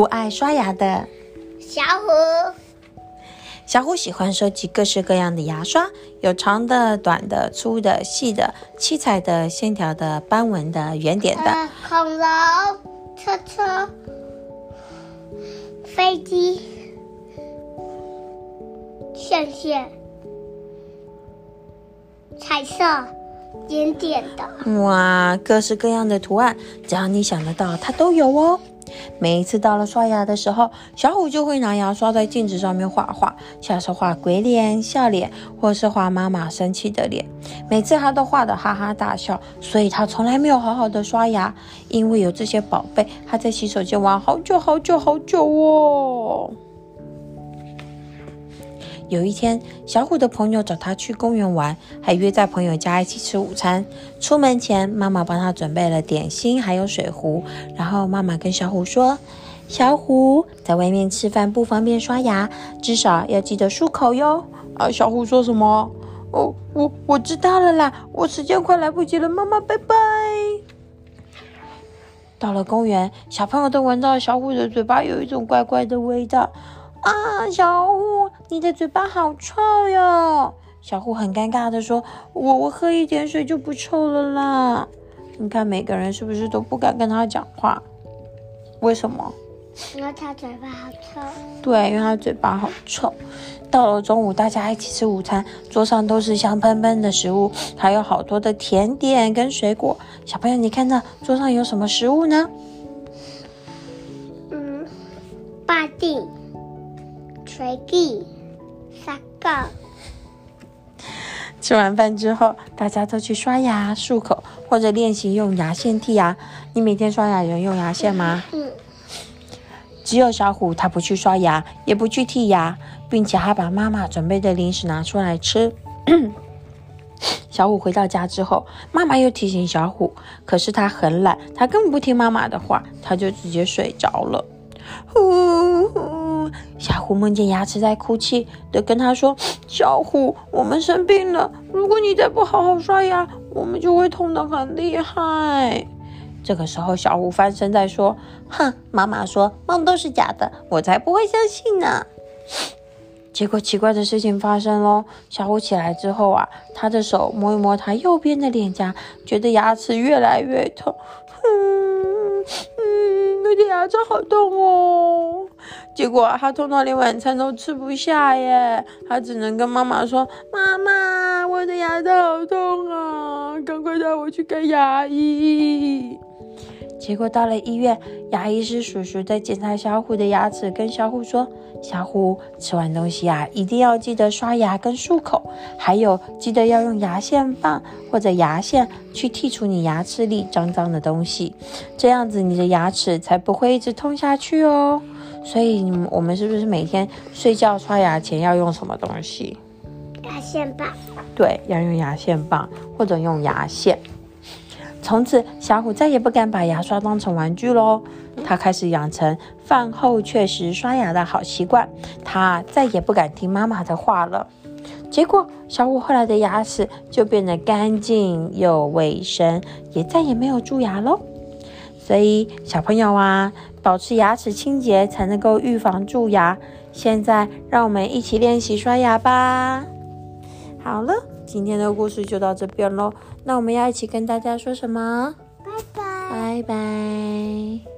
不爱刷牙的小虎。小虎喜欢收集各式各样的牙刷，有长的、短的、粗的、细的、七彩的、线条的、斑纹的、圆点的。呃恐龙、车车、飞机、线线、彩色、点点的。哇，各式各样的图案，只要你想得到，它都有哦。每一次到了刷牙的时候，小虎就会拿牙刷在镜子上面画画，像是画鬼脸、笑脸，或是画妈妈生气的脸。每次他都画得哈哈大笑，所以他从来没有好好的刷牙。因为有这些宝贝，他在洗手间玩好久好久好久哦。有一天，小虎的朋友找他去公园玩，还约在朋友家一起吃午餐。出门前，妈妈帮他准备了点心，还有水壶。然后妈妈跟小虎说：“小虎，在外面吃饭不方便刷牙，至少要记得漱口哟。”啊，小虎说什么？哦，我我知道了啦，我时间快来不及了，妈妈，拜拜。到了公园，小朋友都闻到小虎的嘴巴有一种怪怪的味道。啊，小虎，你的嘴巴好臭哟！小虎很尴尬的说：“我我喝一点水就不臭了啦。”你看每个人是不是都不敢跟他讲话？为什么？因为它嘴巴好臭。对，因为他嘴巴好臭。到了中午，大家一起吃午餐，桌上都是香喷喷的食物，还有好多的甜点跟水果。小朋友，你看到桌上有什么食物呢？嗯，巴蒂、锤地、吃完饭之后，大家都去刷牙、漱口，或者练习用牙线剔牙。你每天刷牙有用牙线吗？嗯，只有小虎他不去刷牙，也不去剔牙，并且还把妈妈准备的零食拿出来吃。小虎回到家之后，妈妈又提醒小虎，可是他很懒，他根本不听妈妈的话，他就直接睡着了。呼呼，小虎梦见牙齿在哭泣的跟他说：“小虎，我们生病了，如果你再不好好刷牙，我们就会痛得很厉害。”这个时候，小虎翻身在说：“哼，妈妈说梦都是假的，我才不会相信呢。”结果奇怪的事情发生喽！小虎起来之后啊，他的手摸一摸他右边的脸颊，觉得牙齿越来越痛。嗯我的牙齿好痛哦！结果他痛到连晚餐都吃不下耶，他只能跟妈妈说：“妈妈，我的牙齿好痛啊，赶快带我去看牙医。”结果到了医院，牙医师叔叔在检查小虎的牙齿，跟小虎说：“小虎吃完东西啊，一定要记得刷牙跟漱口，还有记得要用牙线棒或者牙线去剔除你牙齿里脏脏的东西，这样子你的牙齿才不会一直痛下去哦。”所以我们是不是每天睡觉刷牙前要用什么东西？牙线棒。对，要用牙线棒或者用牙线。从此，小虎再也不敢把牙刷当成玩具喽。他开始养成饭后确实刷牙的好习惯，他再也不敢听妈妈的话了。结果，小虎后来的牙齿就变得干净又卫生，也再也没有蛀牙喽。所以，小朋友啊，保持牙齿清洁才能够预防蛀牙。现在，让我们一起练习刷牙吧。好了，今天的故事就到这边喽那我们要一起跟大家说什么？拜拜。拜拜。